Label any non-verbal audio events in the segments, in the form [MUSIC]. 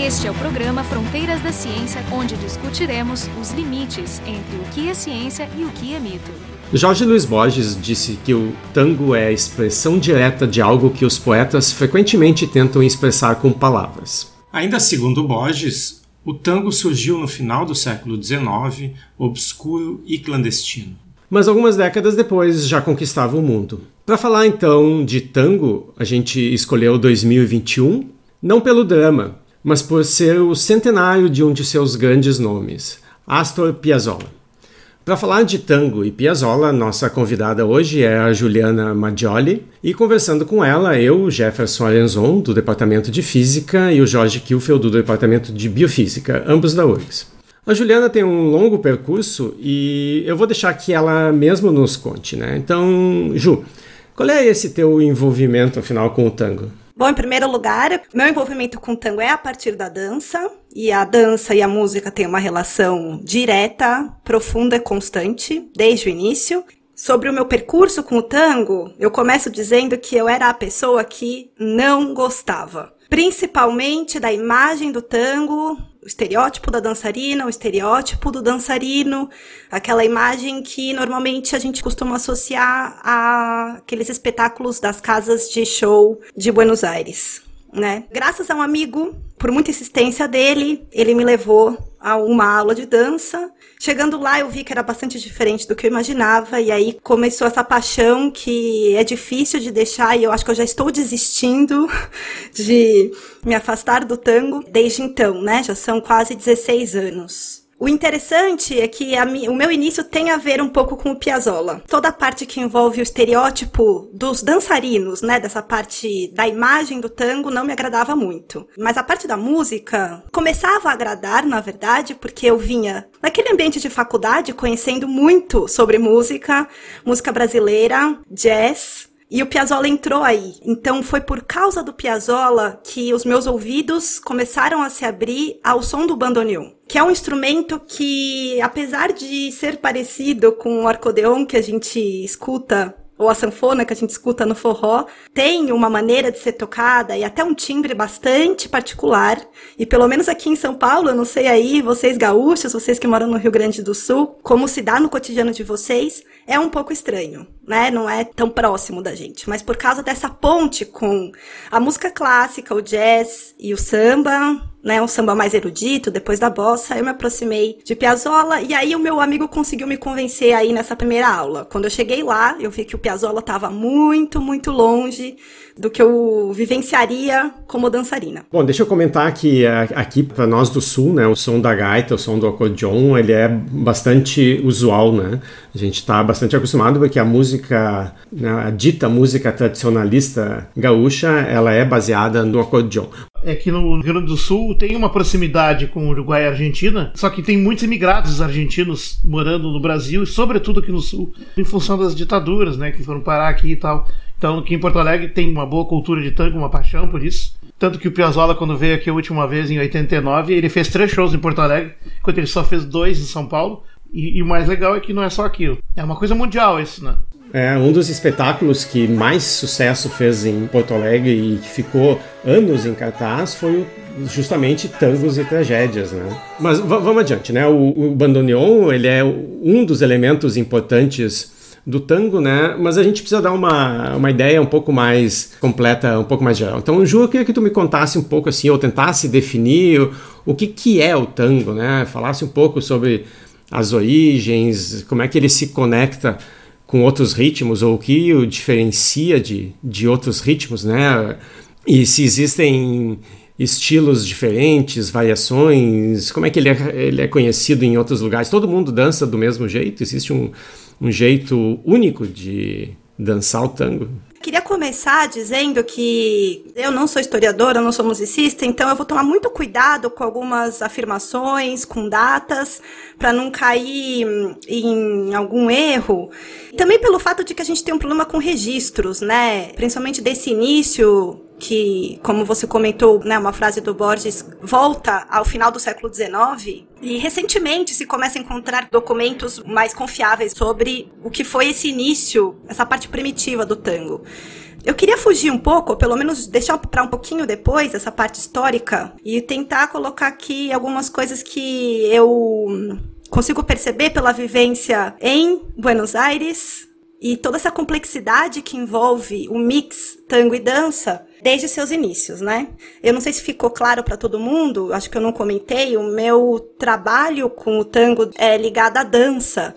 Este é o programa Fronteiras da Ciência, onde discutiremos os limites entre o que é ciência e o que é mito. Jorge Luiz Borges disse que o tango é a expressão direta de algo que os poetas frequentemente tentam expressar com palavras. Ainda segundo Borges, o tango surgiu no final do século XIX, obscuro e clandestino. Mas algumas décadas depois já conquistava o mundo. Para falar então de tango, a gente escolheu 2021, não pelo drama, mas por ser o centenário de um de seus grandes nomes, Astor Piazzolla. Para falar de tango e Piazzolla, nossa convidada hoje é a Juliana Maggioli, e conversando com ela, eu, Jefferson Arenzon, do Departamento de Física, e o Jorge Kilfeld, do Departamento de Biofísica, ambos da URGS. A Juliana tem um longo percurso e eu vou deixar que ela mesma nos conte, né? Então, Ju, qual é esse teu envolvimento, afinal, com o tango? Bom, em primeiro lugar, meu envolvimento com o tango é a partir da dança, e a dança e a música têm uma relação direta, profunda e constante, desde o início. Sobre o meu percurso com o tango, eu começo dizendo que eu era a pessoa que não gostava. Principalmente da imagem do tango, o estereótipo da dançarina, o estereótipo do dançarino, aquela imagem que normalmente a gente costuma associar a aqueles espetáculos das casas de show de Buenos Aires. Né? Graças a um amigo, por muita insistência dele, ele me levou a uma aula de dança Chegando lá, eu vi que era bastante diferente do que eu imaginava, e aí começou essa paixão que é difícil de deixar, e eu acho que eu já estou desistindo [LAUGHS] de me afastar do tango desde então, né? Já são quase 16 anos. O interessante é que a, o meu início tem a ver um pouco com o Piazzolla. Toda a parte que envolve o estereótipo dos dançarinos, né, dessa parte da imagem do tango não me agradava muito. Mas a parte da música começava a agradar, na verdade, porque eu vinha naquele ambiente de faculdade conhecendo muito sobre música, música brasileira, jazz, e o Piazzolla entrou aí. Então foi por causa do Piazzolla que os meus ouvidos começaram a se abrir ao som do bandoneon, que é um instrumento que, apesar de ser parecido com o acordeon que a gente escuta ou a sanfona que a gente escuta no forró, tem uma maneira de ser tocada e até um timbre bastante particular. E pelo menos aqui em São Paulo, eu não sei aí, vocês gaúchos, vocês que moram no Rio Grande do Sul, como se dá no cotidiano de vocês, é um pouco estranho, né? Não é tão próximo da gente. Mas por causa dessa ponte com a música clássica, o jazz e o samba, né, um samba mais erudito, depois da bossa, eu me aproximei de Piazzolla e aí o meu amigo conseguiu me convencer aí nessa primeira aula. Quando eu cheguei lá, eu vi que o Piazzolla estava muito, muito longe do que eu vivenciaria como dançarina. Bom, deixa eu comentar que aqui para nós do sul, né, o som da gaita, o som do acordeon, ele é bastante usual, né? A gente está bastante acostumado porque a música, né, a dita música tradicionalista gaúcha, ela é baseada no acordeon é que no Rio Grande do Sul tem uma proximidade com o Uruguai e a Argentina, só que tem muitos imigrados argentinos morando no Brasil e sobretudo aqui no Sul, em função das ditaduras, né, que foram parar aqui e tal. Então, aqui em Porto Alegre tem uma boa cultura de tango, uma paixão por isso. Tanto que o Piazzolla, quando veio aqui a última vez, em 89, ele fez três shows em Porto Alegre, enquanto ele só fez dois em São Paulo. E, e o mais legal é que não é só aquilo. É uma coisa mundial isso, né? É um dos espetáculos que mais sucesso fez em Porto Alegre e que ficou anos em cartaz foi justamente tangos e tragédias, né? Mas vamos adiante, né? O, o bandoneon ele é um dos elementos importantes do tango, né? Mas a gente precisa dar uma, uma ideia um pouco mais completa, um pouco mais geral. Então, Ju, eu queria que tu me contasse um pouco assim, ou tentasse definir o, o que, que é o tango, né? Falasse um pouco sobre as origens, como é que ele se conecta com outros ritmos, ou o que o diferencia de, de outros ritmos, né? E se existem estilos diferentes, variações, como é que ele é, ele é conhecido em outros lugares? Todo mundo dança do mesmo jeito? Existe um, um jeito único de dançar o tango? Queria começar dizendo que eu não sou historiadora, não sou musicista, então eu vou tomar muito cuidado com algumas afirmações, com datas, para não cair em algum erro. Também pelo fato de que a gente tem um problema com registros, né? Principalmente desse início que, como você comentou, né, uma frase do Borges, volta ao final do século XIX. E recentemente se começa a encontrar documentos mais confiáveis sobre o que foi esse início, essa parte primitiva do tango. Eu queria fugir um pouco, ou pelo menos deixar para um pouquinho depois essa parte histórica e tentar colocar aqui algumas coisas que eu consigo perceber pela vivência em Buenos Aires e toda essa complexidade que envolve o mix tango e dança desde seus inícios, né? Eu não sei se ficou claro para todo mundo, acho que eu não comentei, o meu trabalho com o tango é ligado à dança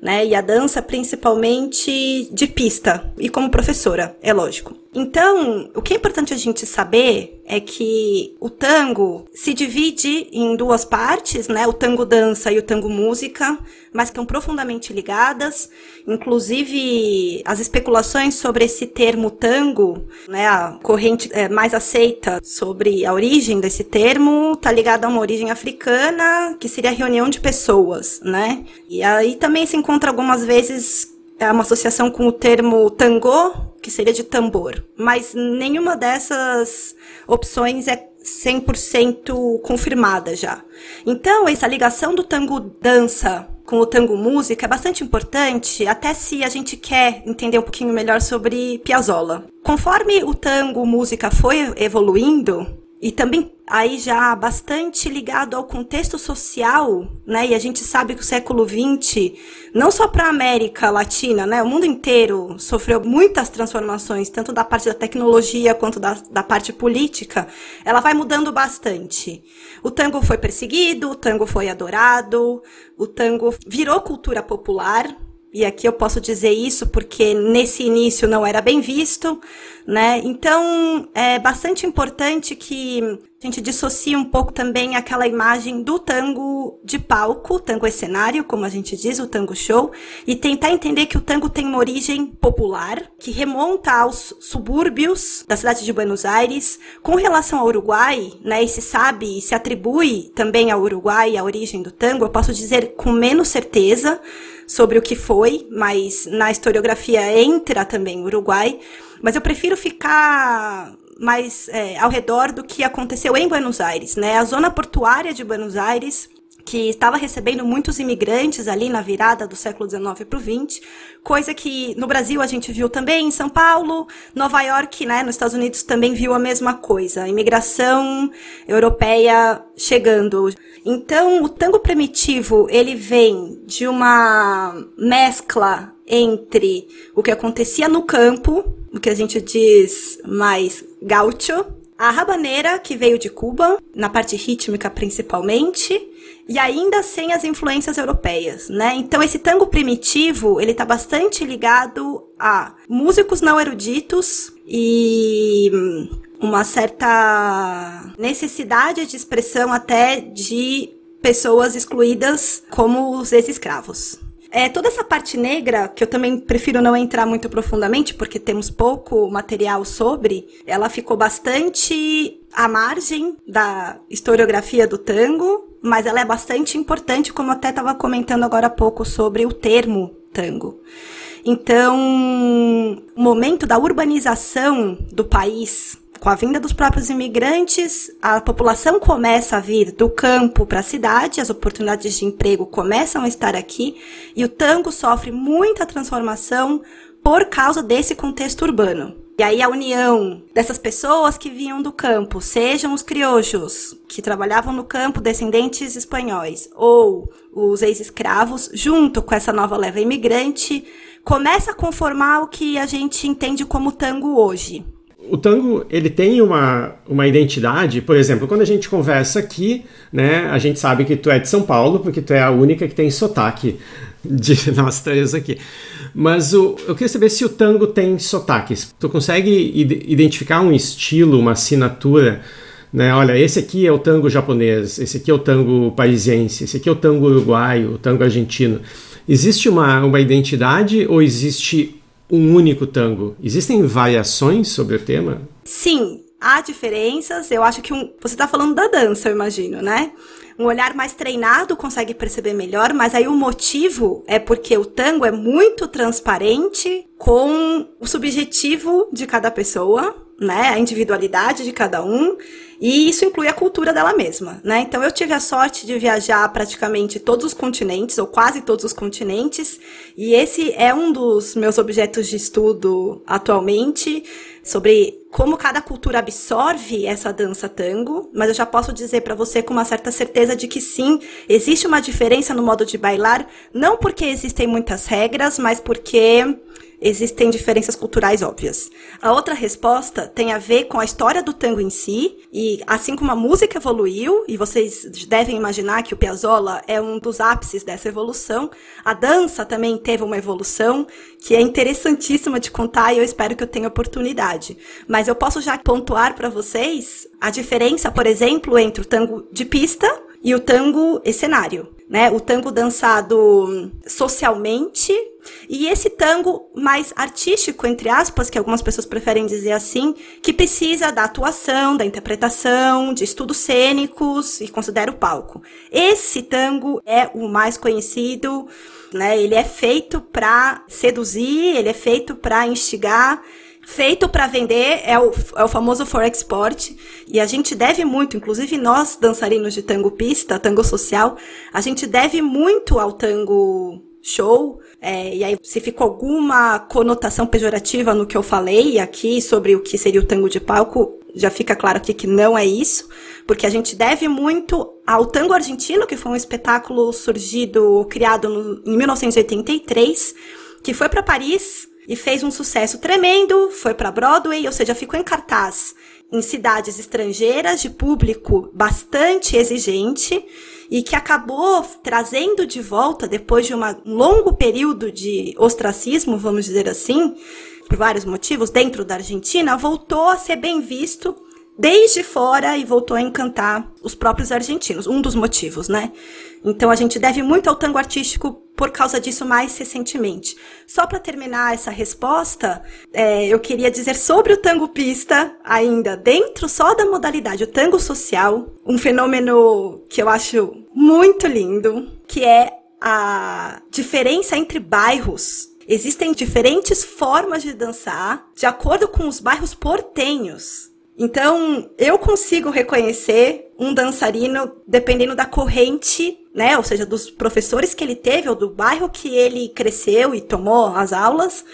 né? E a dança principalmente de pista e como professora, é lógico. Então, o que é importante a gente saber é que o tango se divide em duas partes, né? O tango dança e o tango música, mas que estão profundamente ligadas. Inclusive, as especulações sobre esse termo tango, né? A corrente é, mais aceita sobre a origem desse termo está ligada a uma origem africana, que seria a reunião de pessoas, né? E aí também se encontra algumas vezes é uma associação com o termo tango, que seria de tambor. Mas nenhuma dessas opções é 100% confirmada já. Então, essa ligação do tango dança com o tango música é bastante importante, até se a gente quer entender um pouquinho melhor sobre Piazzolla. Conforme o tango música foi evoluindo, e também aí já bastante ligado ao contexto social, né? E a gente sabe que o século XX, não só para a América Latina, né? O mundo inteiro sofreu muitas transformações, tanto da parte da tecnologia quanto da, da parte política. Ela vai mudando bastante. O tango foi perseguido, o tango foi adorado, o tango virou cultura popular, e aqui eu posso dizer isso porque nesse início não era bem visto, né? Então é bastante importante que a gente dissocie um pouco também aquela imagem do tango de palco, tango é cenário, como a gente diz, o tango show, e tentar entender que o tango tem uma origem popular, que remonta aos subúrbios da cidade de Buenos Aires. Com relação ao Uruguai, né, e se sabe e se atribui também ao Uruguai a origem do tango, eu posso dizer com menos certeza, sobre o que foi, mas na historiografia entra também o Uruguai. Mas eu prefiro ficar mais é, ao redor do que aconteceu em Buenos Aires, né? A zona portuária de Buenos Aires que estava recebendo muitos imigrantes ali na virada do século XIX para o XX, coisa que no Brasil a gente viu também, em São Paulo, Nova York, né, nos Estados Unidos também viu a mesma coisa, a imigração europeia chegando. Então, o tango primitivo, ele vem de uma mescla entre o que acontecia no campo, o que a gente diz mais gaucho, a rabaneira, que veio de Cuba, na parte rítmica principalmente, e ainda sem as influências europeias, né? Então esse tango primitivo, ele tá bastante ligado a músicos não eruditos e uma certa necessidade de expressão até de pessoas excluídas como os ex-escravos. É, toda essa parte negra, que eu também prefiro não entrar muito profundamente, porque temos pouco material sobre, ela ficou bastante à margem da historiografia do tango, mas ela é bastante importante, como até estava comentando agora há pouco sobre o termo tango. Então, o momento da urbanização do país com a vinda dos próprios imigrantes, a população começa a vir do campo para a cidade, as oportunidades de emprego começam a estar aqui e o tango sofre muita transformação por causa desse contexto urbano. E aí a união dessas pessoas que vinham do campo, sejam os criojos, que trabalhavam no campo, descendentes espanhóis, ou os ex-escravos, junto com essa nova leva imigrante, começa a conformar o que a gente entende como tango hoje o tango ele tem uma, uma identidade, por exemplo, quando a gente conversa aqui, né, a gente sabe que tu é de São Paulo, porque tu é a única que tem sotaque de [LAUGHS] nós três aqui. Mas o, eu queria saber se o tango tem sotaques. Tu consegue identificar um estilo, uma assinatura, né? Olha, esse aqui é o tango japonês, esse aqui é o tango parisiense, esse aqui é o tango uruguaio, o tango argentino. Existe uma, uma identidade ou existe um único tango. Existem variações sobre o tema? Sim, há diferenças. Eu acho que um, você está falando da dança, eu imagino, né? Um olhar mais treinado consegue perceber melhor, mas aí o motivo é porque o tango é muito transparente com o subjetivo de cada pessoa, né, a individualidade de cada um, e isso inclui a cultura dela mesma, né? Então eu tive a sorte de viajar praticamente todos os continentes, ou quase todos os continentes, e esse é um dos meus objetos de estudo atualmente, sobre como cada cultura absorve essa dança tango, mas eu já posso dizer para você com uma certa certeza de que sim, existe uma diferença no modo de bailar, não porque existem muitas regras, mas porque existem diferenças culturais óbvias. A outra resposta tem a ver com a história do tango em si, e assim como a música evoluiu, e vocês devem imaginar que o Piazzolla é um dos ápices dessa evolução, a dança também teve uma evolução que é interessantíssima de contar e eu espero que eu tenha oportunidade. Mas eu posso já pontuar para vocês a diferença, por exemplo, entre o tango de pista e o tango cenário né? O tango dançado socialmente e esse tango mais artístico, entre aspas, que algumas pessoas preferem dizer assim, que precisa da atuação, da interpretação, de estudos cênicos e considera o palco. Esse tango é o mais conhecido, né? Ele é feito para seduzir, ele é feito para instigar feito para vender é o, é o famoso for export e a gente deve muito, inclusive nós dançarinos de tango pista, tango social, a gente deve muito ao tango show. É, e aí, se ficou alguma conotação pejorativa no que eu falei aqui sobre o que seria o tango de palco, já fica claro aqui que não é isso, porque a gente deve muito ao tango argentino, que foi um espetáculo surgido, criado no, em 1983, que foi para Paris e fez um sucesso tremendo, foi para Broadway, ou seja, ficou em cartaz em cidades estrangeiras de público bastante exigente e que acabou trazendo de volta depois de uma, um longo período de ostracismo, vamos dizer assim, por vários motivos dentro da Argentina, voltou a ser bem visto desde fora e voltou a encantar os próprios argentinos. Um dos motivos, né? Então a gente deve muito ao tango artístico por causa disso mais recentemente. Só para terminar essa resposta, é, eu queria dizer sobre o tango pista, ainda dentro só da modalidade, o tango social, um fenômeno que eu acho muito lindo, que é a diferença entre bairros Existem diferentes formas de dançar de acordo com os bairros portenhos. Então, eu consigo reconhecer um dançarino dependendo da corrente, né? Ou seja, dos professores que ele teve ou do bairro que ele cresceu e tomou as aulas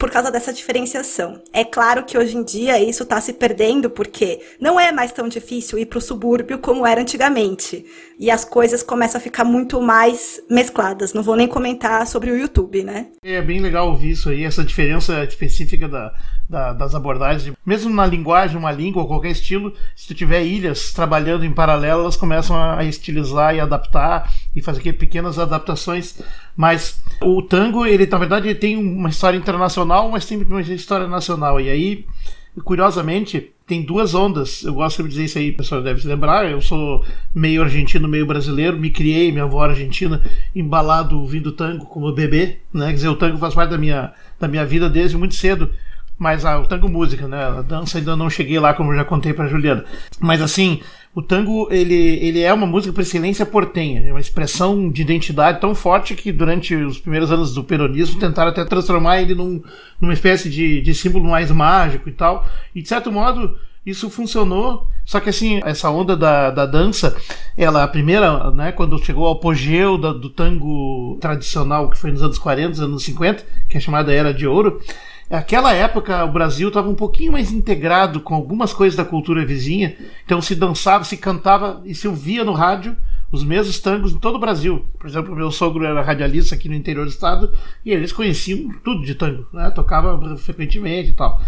por causa dessa diferenciação. É claro que hoje em dia isso está se perdendo porque não é mais tão difícil ir para o subúrbio como era antigamente. E as coisas começam a ficar muito mais mescladas. Não vou nem comentar sobre o YouTube, né? É bem legal ouvir isso aí, essa diferença específica da, da, das abordagens. Mesmo na linguagem, uma língua qualquer estilo, se tu tiver ilhas trabalhando em paralelo, elas começam a estilizar e adaptar e fazer pequenas adaptações. Mas o tango, ele na verdade tem uma história internacional, mas tem uma história nacional. E aí, curiosamente, tem duas ondas. Eu gosto de dizer isso aí, o pessoal deve se lembrar. Eu sou meio argentino, meio brasileiro. Me criei, minha avó argentina, embalado ouvindo tango como bebê. Né? Quer dizer, o tango faz parte da minha, da minha vida desde muito cedo mas ah, o tango música, né? A dança ainda não cheguei lá, como eu já contei para Juliana. Mas assim, o tango ele, ele é uma música por excelência portenha, é uma expressão de identidade tão forte que durante os primeiros anos do peronismo tentaram até transformar ele num, numa espécie de, de símbolo mais mágico e tal. E de certo modo isso funcionou, só que assim, essa onda da, da dança, ela, a primeira, né, quando chegou ao apogeu da, do tango tradicional, que foi nos anos 40, anos 50, que é chamada Era de Ouro, Naquela época, o Brasil estava um pouquinho mais integrado com algumas coisas da cultura vizinha, então se dançava, se cantava e se ouvia no rádio os mesmos tangos em todo o Brasil. Por exemplo, meu sogro era radialista aqui no interior do estado e eles conheciam tudo de tango, né? tocava frequentemente e tal.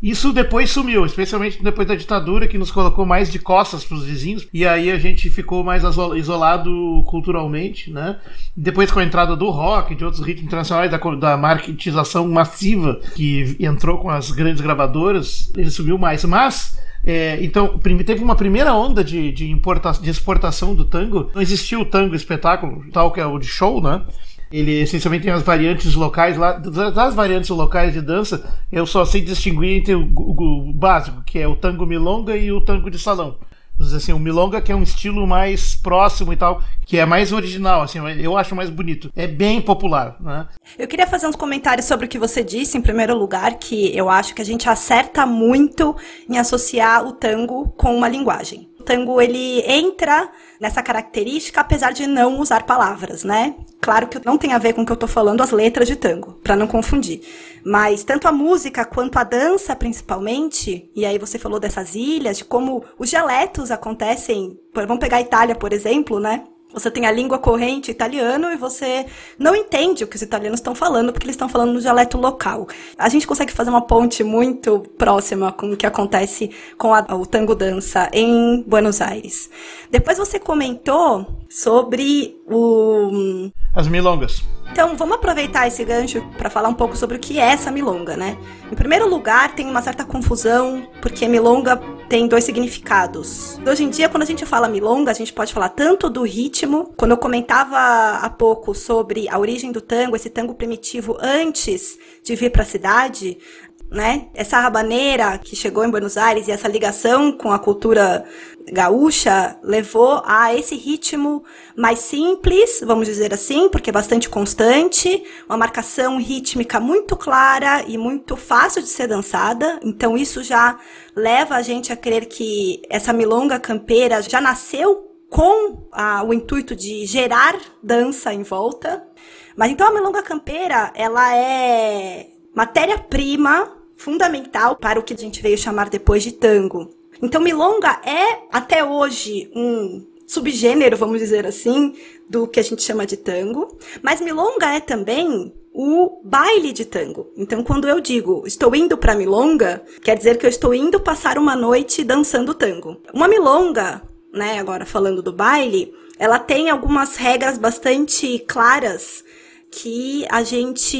Isso depois sumiu, especialmente depois da ditadura, que nos colocou mais de costas para os vizinhos, e aí a gente ficou mais isolado culturalmente, né? Depois com a entrada do rock, de outros ritmos internacionais, da, da marketização massiva que entrou com as grandes gravadoras, ele sumiu mais. Mas é, então, teve uma primeira onda de, de, de exportação do tango. Não existia o tango espetáculo, tal que é o de show, né? Ele essencialmente tem as variantes locais lá. Das variantes locais de dança, eu só sei distinguir entre o, o, o básico, que é o tango milonga e o tango de salão. assim, o milonga que é um estilo mais próximo e tal, que é mais original, assim, eu acho mais bonito. É bem popular, né? Eu queria fazer uns comentários sobre o que você disse, em primeiro lugar, que eu acho que a gente acerta muito em associar o tango com uma linguagem. Tango, ele entra nessa característica, apesar de não usar palavras, né? Claro que não tem a ver com o que eu tô falando as letras de tango, para não confundir. Mas tanto a música quanto a dança, principalmente, e aí você falou dessas ilhas, de como os dialetos acontecem. Vamos pegar a Itália, por exemplo, né? Você tem a língua corrente italiano e você não entende o que os italianos estão falando, porque eles estão falando no dialeto local. A gente consegue fazer uma ponte muito próxima com o que acontece com a, o tango dança em Buenos Aires. Depois você comentou sobre o. As milongas. Então, vamos aproveitar esse gancho para falar um pouco sobre o que é essa milonga, né? Em primeiro lugar, tem uma certa confusão, porque milonga tem dois significados. Hoje em dia, quando a gente fala milonga, a gente pode falar tanto do ritmo, quando eu comentava há pouco sobre a origem do tango, esse tango primitivo antes de vir para a cidade, né? Essa rabaneira que chegou em Buenos Aires e essa ligação com a cultura gaúcha levou a esse ritmo mais simples, vamos dizer assim, porque é bastante constante, uma marcação rítmica muito clara e muito fácil de ser dançada. Então isso já leva a gente a crer que essa milonga campeira já nasceu com a, o intuito de gerar dança em volta. Mas então a milonga campeira, ela é matéria-prima fundamental para o que a gente veio chamar depois de tango. Então, milonga é, até hoje, um subgênero, vamos dizer assim, do que a gente chama de tango. Mas milonga é também o baile de tango. Então, quando eu digo estou indo para milonga, quer dizer que eu estou indo passar uma noite dançando tango. Uma milonga, né, agora falando do baile, ela tem algumas regras bastante claras que a gente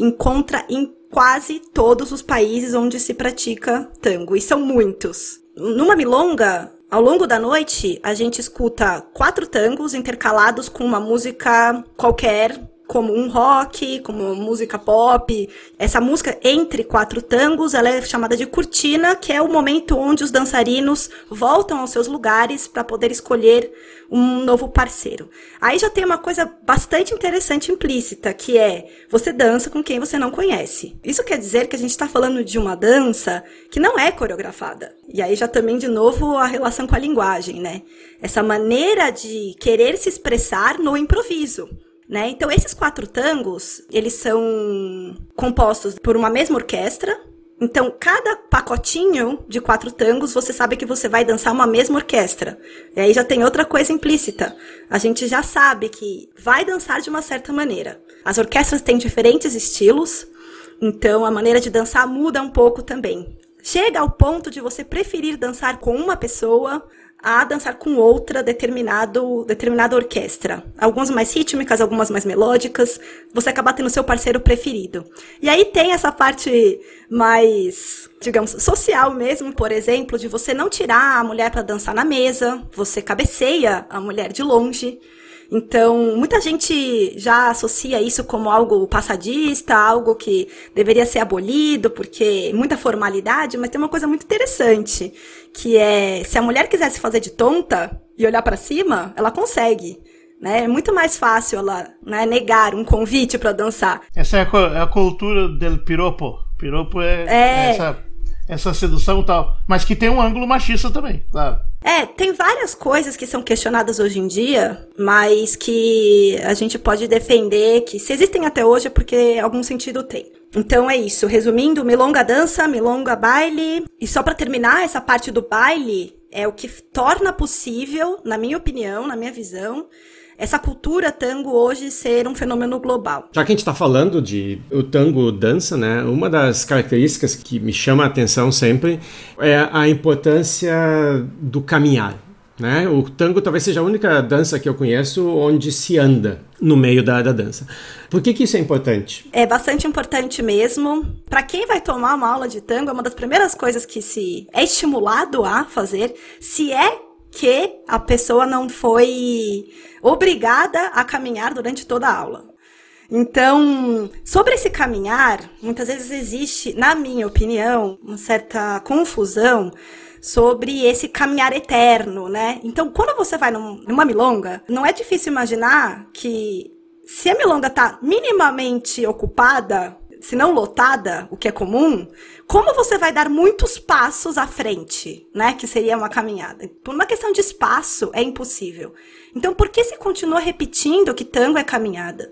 encontra em quase todos os países onde se pratica tango, e são muitos. Numa milonga, ao longo da noite, a gente escuta quatro tangos intercalados com uma música qualquer, como um rock, como música pop. Essa música entre quatro tangos, ela é chamada de cortina, que é o momento onde os dançarinos voltam aos seus lugares para poder escolher um novo parceiro. Aí já tem uma coisa bastante interessante implícita, que é você dança com quem você não conhece. Isso quer dizer que a gente está falando de uma dança que não é coreografada. E aí já também, de novo, a relação com a linguagem, né? Essa maneira de querer se expressar no improviso. Né? Então, esses quatro tangos, eles são compostos por uma mesma orquestra, então, cada pacotinho de quatro tangos, você sabe que você vai dançar uma mesma orquestra. E aí já tem outra coisa implícita. A gente já sabe que vai dançar de uma certa maneira. As orquestras têm diferentes estilos, então a maneira de dançar muda um pouco também. Chega ao ponto de você preferir dançar com uma pessoa a dançar com outra determinado, determinada orquestra. Algumas mais rítmicas, algumas mais melódicas. Você acaba tendo seu parceiro preferido. E aí tem essa parte mais, digamos, social mesmo, por exemplo, de você não tirar a mulher para dançar na mesa, você cabeceia a mulher de longe. Então, muita gente já associa isso como algo passadista, algo que deveria ser abolido, porque muita formalidade, mas tem uma coisa muito interessante, que é se a mulher quisesse fazer de tonta e olhar para cima, ela consegue. Né? É muito mais fácil ela né, negar um convite para dançar. Essa é a, é cultura del piropo. Piropo é, é. essa essa sedução e tal, mas que tem um ângulo machista também, claro. É, tem várias coisas que são questionadas hoje em dia, mas que a gente pode defender que se existem até hoje é porque algum sentido tem. Então é isso, resumindo, milonga dança, milonga baile, e só para terminar essa parte do baile é o que torna possível, na minha opinião, na minha visão, essa cultura tango hoje ser um fenômeno global. Já que a gente está falando de o tango dança, né? Uma das características que me chama a atenção sempre é a importância do caminhar. Né? O tango talvez seja a única dança que eu conheço onde se anda no meio da, da dança. Por que, que isso é importante? É bastante importante mesmo. Para quem vai tomar uma aula de tango, é uma das primeiras coisas que se é estimulado a fazer, se é que a pessoa não foi obrigada a caminhar durante toda a aula. Então, sobre esse caminhar, muitas vezes existe, na minha opinião, uma certa confusão sobre esse caminhar eterno, né? Então, quando você vai num, numa milonga, não é difícil imaginar que se a milonga tá minimamente ocupada, se não lotada, o que é comum, como você vai dar muitos passos à frente, né? Que seria uma caminhada. Por uma questão de espaço, é impossível. Então, por que se continua repetindo que tango é caminhada?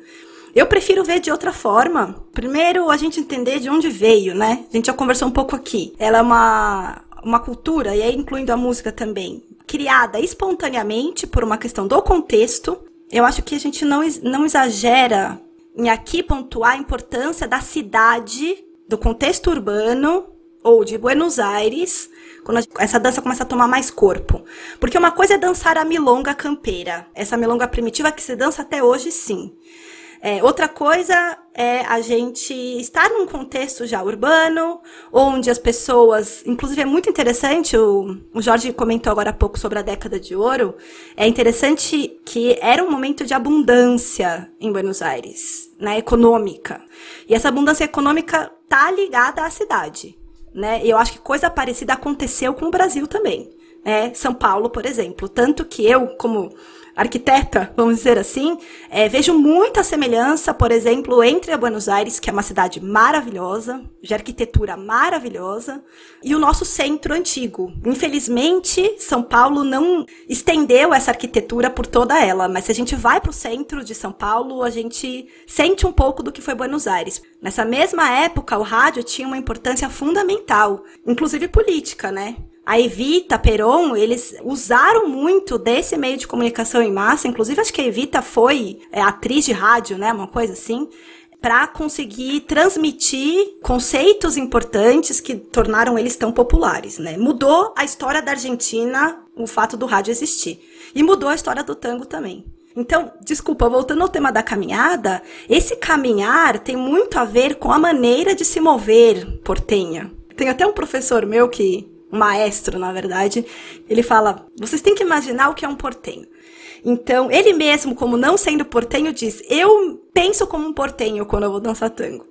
Eu prefiro ver de outra forma. Primeiro, a gente entender de onde veio, né? A gente já conversou um pouco aqui. Ela é uma, uma cultura, e aí incluindo a música também, criada espontaneamente por uma questão do contexto. Eu acho que a gente não, não exagera em aqui pontuar a importância da cidade, do contexto urbano ou de Buenos Aires, quando essa dança começa a tomar mais corpo. Porque uma coisa é dançar a milonga campeira, essa milonga primitiva que se dança até hoje, sim. É, outra coisa é a gente estar num contexto já urbano, onde as pessoas, inclusive é muito interessante, o, o Jorge comentou agora há pouco sobre a década de ouro, é interessante que era um momento de abundância em Buenos Aires, né, econômica. E essa abundância econômica tá ligada à cidade, né? E eu acho que coisa parecida aconteceu com o Brasil também. É, São Paulo, por exemplo. Tanto que eu, como arquiteta, vamos dizer assim, é, vejo muita semelhança, por exemplo, entre Buenos Aires, que é uma cidade maravilhosa, de arquitetura maravilhosa, e o nosso centro antigo. Infelizmente, São Paulo não estendeu essa arquitetura por toda ela, mas se a gente vai para o centro de São Paulo, a gente sente um pouco do que foi Buenos Aires. Nessa mesma época, o rádio tinha uma importância fundamental, inclusive política, né? A Evita, Peron, eles usaram muito desse meio de comunicação em massa, inclusive acho que a Evita foi é, atriz de rádio, né, uma coisa assim, para conseguir transmitir conceitos importantes que tornaram eles tão populares, né? Mudou a história da Argentina o fato do rádio existir. E mudou a história do tango também. Então, desculpa, voltando ao tema da caminhada, esse caminhar tem muito a ver com a maneira de se mover portenha. Tem até um professor meu que maestro, na verdade, ele fala: vocês têm que imaginar o que é um portenho. Então, ele mesmo, como não sendo portenho, diz: eu penso como um portenho quando eu vou dançar tango.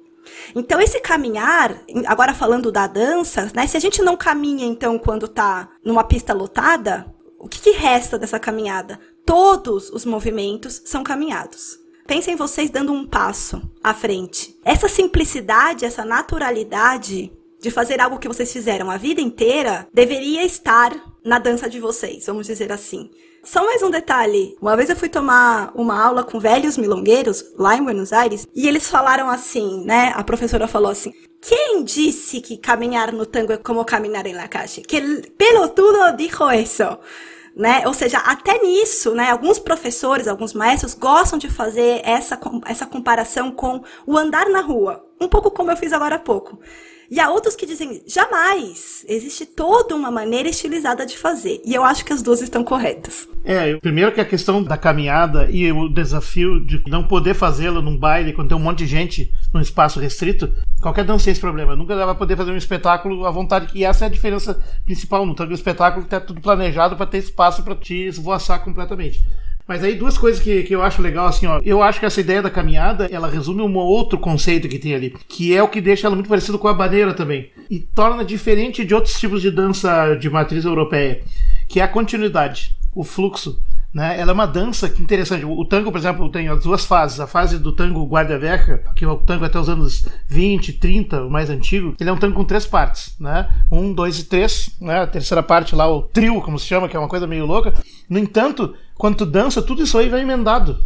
Então, esse caminhar, agora falando da dança, né? Se a gente não caminha, então, quando tá numa pista lotada, o que, que resta dessa caminhada? Todos os movimentos são caminhados. Pensem vocês dando um passo à frente. Essa simplicidade, essa naturalidade de fazer algo que vocês fizeram a vida inteira deveria estar na dança de vocês, vamos dizer assim. Só mais um detalhe. Uma vez eu fui tomar uma aula com velhos milongueiros lá em Buenos Aires e eles falaram assim, né? A professora falou assim: Quem disse que caminhar no tango é como caminhar em la calle? Que pelotudo dijo isso. Né? Ou seja, até nisso, né, alguns professores, alguns maestros gostam de fazer essa, essa comparação com o andar na rua. Um pouco como eu fiz agora há pouco. E há outros que dizem, jamais. Existe toda uma maneira estilizada de fazer. E eu acho que as duas estão corretas. É, primeiro que a questão da caminhada e o desafio de não poder fazê-la num baile quando tem um monte de gente num espaço restrito, qualquer dança tem esse problema. Nunca vai poder fazer um espetáculo à vontade. E essa é a diferença principal no tango. Espetáculo está tudo planejado para ter espaço para te esvoaçar completamente. Mas aí duas coisas que, que eu acho legal, assim, ó. Eu acho que essa ideia da caminhada, ela resume um outro conceito que tem ali, que é o que deixa ela muito parecido com a baneira também. E torna diferente de outros tipos de dança de matriz europeia, que é a continuidade, o fluxo. Né? Ela é uma dança que interessante. O, tango, por exemplo, tem as duas fases. A fase do tango Guarda Verca, que é o tango até os anos 20, 30, o mais antigo, ele é um tango com três partes, né? Um, dois e três, né? A terceira parte lá, o trio, como se chama, que é uma coisa meio louca. No entanto, quando tu dança, tudo isso aí vai emendado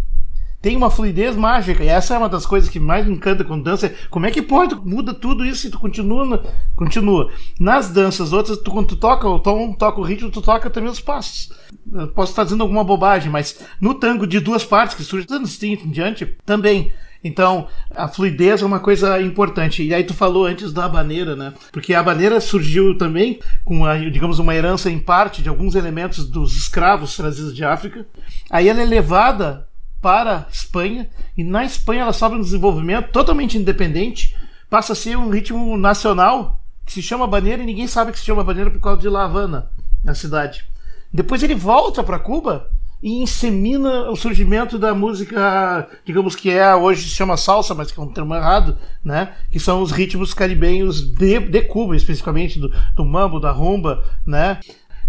tem uma fluidez mágica. E essa é uma das coisas que mais me encanta quando dança. Como é que pode? Muda tudo isso e tu continua. Continua. Nas danças outras, tu, quando tu toca o tom, toca o ritmo, tu toca também os passos. Eu posso estar dizendo alguma bobagem, mas no tango de duas partes, que surge dos anos 30 em diante, também. Então, a fluidez é uma coisa importante. E aí tu falou antes da baneira, né? Porque a baneira surgiu também com, a, digamos, uma herança em parte de alguns elementos dos escravos trazidos de África. Aí ela é levada para a Espanha e na Espanha ela sofre um desenvolvimento totalmente independente, passa a ser um ritmo nacional que se chama Baneira e ninguém sabe que se chama Baneira por causa de La Havana, na cidade. Depois ele volta para Cuba e insemina o surgimento da música, digamos que é hoje se chama salsa, mas que é um termo errado, né? Que são os ritmos caribenhos de, de Cuba, especificamente do, do mambo, da rumba, né?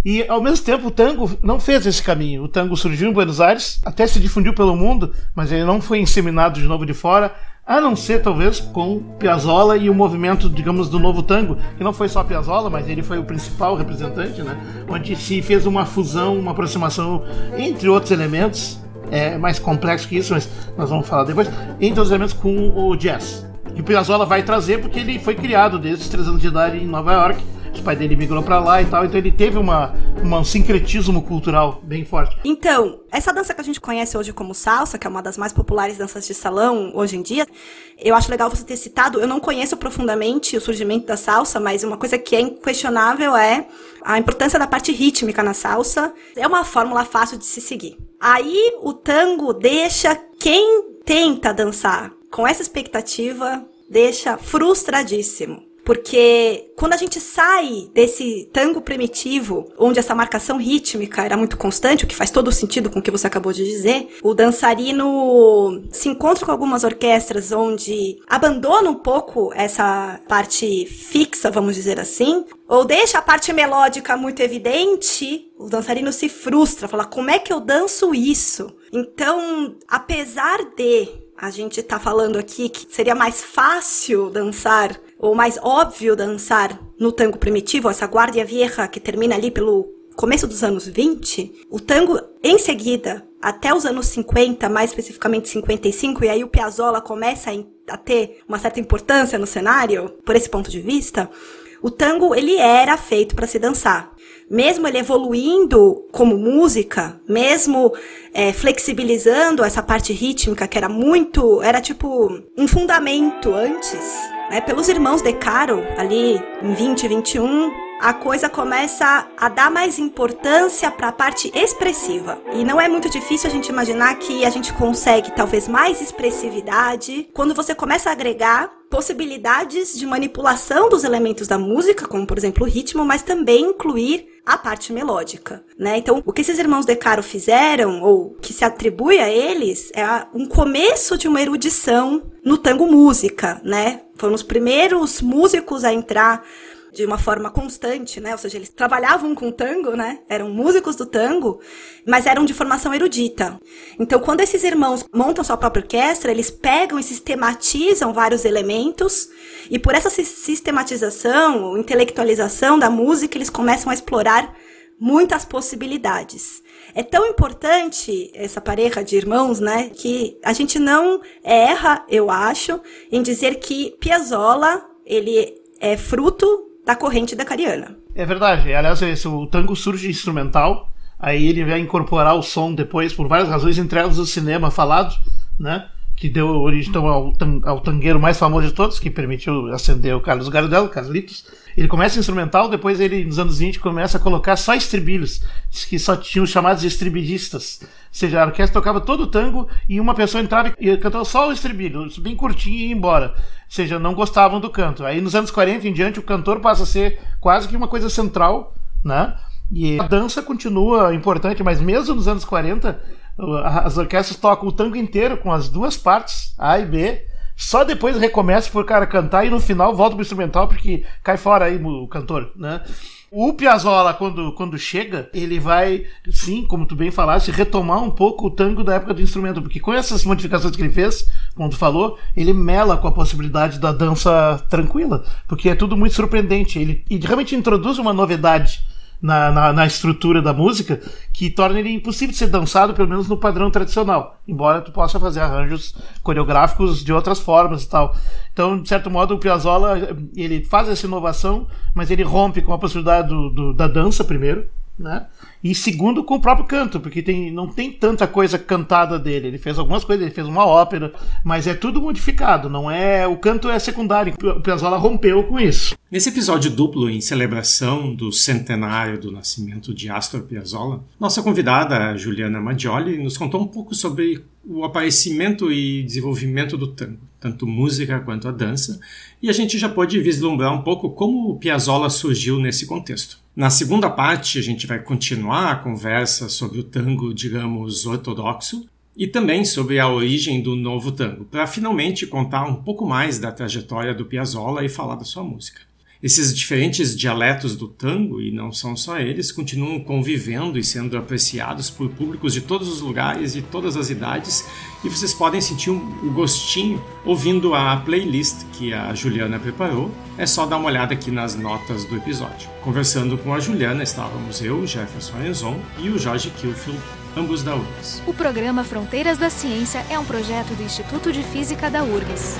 E ao mesmo tempo o tango não fez esse caminho. O tango surgiu em Buenos Aires, até se difundiu pelo mundo, mas ele não foi inseminado de novo de fora, a não ser talvez com Piazzolla e o movimento, digamos, do novo tango, que não foi só Piazzolla, mas ele foi o principal representante, né? Onde se fez uma fusão, uma aproximação entre outros elementos, é mais complexo que isso, mas nós vamos falar depois, entre os elementos com o jazz. Que Piazzolla vai trazer porque ele foi criado desde os 3 anos de idade em Nova York o pai dele migrou para lá e tal, então ele teve uma, uma, um sincretismo cultural bem forte. Então, essa dança que a gente conhece hoje como salsa, que é uma das mais populares danças de salão hoje em dia, eu acho legal você ter citado, eu não conheço profundamente o surgimento da salsa, mas uma coisa que é inquestionável é a importância da parte rítmica na salsa. É uma fórmula fácil de se seguir. Aí o tango deixa quem tenta dançar com essa expectativa deixa frustradíssimo. Porque quando a gente sai desse tango primitivo, onde essa marcação rítmica era muito constante, o que faz todo sentido com o que você acabou de dizer, o dançarino se encontra com algumas orquestras onde abandona um pouco essa parte fixa, vamos dizer assim, ou deixa a parte melódica muito evidente, o dançarino se frustra, fala: como é que eu danço isso? Então, apesar de a gente tá falando aqui que seria mais fácil dançar ou mais óbvio dançar no tango primitivo, essa Guardia Vieja que termina ali pelo começo dos anos 20, o tango em seguida, até os anos 50, mais especificamente 55, e aí o Piazzolla começa a ter uma certa importância no cenário, por esse ponto de vista, o tango ele era feito para se dançar. Mesmo ele evoluindo como música, mesmo é, flexibilizando essa parte rítmica que era muito, era tipo um fundamento antes, né? Pelos irmãos De Caro, ali em 20, 21, a coisa começa a dar mais importância para a parte expressiva. E não é muito difícil a gente imaginar que a gente consegue talvez mais expressividade quando você começa a agregar possibilidades de manipulação dos elementos da música, como por exemplo o ritmo, mas também incluir a parte melódica, né? Então, o que esses irmãos De Caro fizeram, ou que se atribui a eles, é um começo de uma erudição no tango música, né? Foram os primeiros músicos a entrar de uma forma constante, né? Ou seja, eles trabalhavam com tango, né? Eram músicos do tango, mas eram de formação erudita. Então, quando esses irmãos montam sua própria orquestra, eles pegam e sistematizam vários elementos, e por essa sistematização, intelectualização da música, eles começam a explorar muitas possibilidades. É tão importante essa pareja de irmãos, né, que a gente não erra, eu acho, em dizer que Piazzolla, ele é fruto da corrente da Cariana. É verdade. Aliás, esse, o tango surge instrumental, aí ele vai incorporar o som depois, por várias razões, entre elas o cinema falado, né? que deu origem então, ao, ao tangueiro mais famoso de todos, que permitiu acender o Carlos Gardel, Carlitos. Ele começa instrumental, depois ele, nos anos 20, começa a colocar só estribilhos, que só tinham chamados de estribidistas. Ou seja, a orquestra tocava todo o tango e uma pessoa entrava e cantava só o estribilho, bem curtinho e ia embora. Ou seja, não gostavam do canto. Aí nos anos 40 em diante, o cantor passa a ser quase que uma coisa central, né? E a dança continua importante, mas mesmo nos anos 40, as orquestras tocam o tango inteiro com as duas partes, A e B. Só depois recomeça por cara cantar e no final volta pro instrumental porque cai fora aí o cantor, né? O Piazzolla, quando, quando chega, ele vai, sim, como tu bem falaste, retomar um pouco o tango da época do instrumento, porque com essas modificações que ele fez, como tu falou, ele mela com a possibilidade da dança tranquila, porque é tudo muito surpreendente. Ele, ele realmente introduz uma novidade na, na, na, estrutura da música que torna ele impossível de ser dançado, pelo menos no padrão tradicional, embora tu possa fazer arranjos coreográficos de outras formas e tal. Então, de certo modo, o Piazzolla ele faz essa inovação, mas ele rompe com a possibilidade do, do, da dança primeiro, né? E segundo, com o próprio canto, porque tem, não tem tanta coisa cantada dele. Ele fez algumas coisas, ele fez uma ópera, mas é tudo modificado, não é. O canto é secundário. O Piazzolla rompeu com isso. Nesse episódio duplo em celebração do centenário do nascimento de Astor Piazzolla, nossa convidada, Juliana Maggioli, nos contou um pouco sobre o aparecimento e desenvolvimento do tango, tanto música quanto a dança, e a gente já pode vislumbrar um pouco como o Piazzolla surgiu nesse contexto. Na segunda parte, a gente vai continuar a conversa sobre o tango, digamos, ortodoxo, e também sobre a origem do novo tango, para finalmente contar um pouco mais da trajetória do Piazzolla e falar da sua música. Esses diferentes dialetos do tango, e não são só eles, continuam convivendo e sendo apreciados por públicos de todos os lugares e todas as idades, e vocês podem sentir um gostinho ouvindo a playlist que a Juliana preparou. É só dar uma olhada aqui nas notas do episódio. Conversando com a Juliana estávamos eu, Jefferson Arenzon e o Jorge Kilfield, ambos da URGS. O programa Fronteiras da Ciência é um projeto do Instituto de Física da URGS.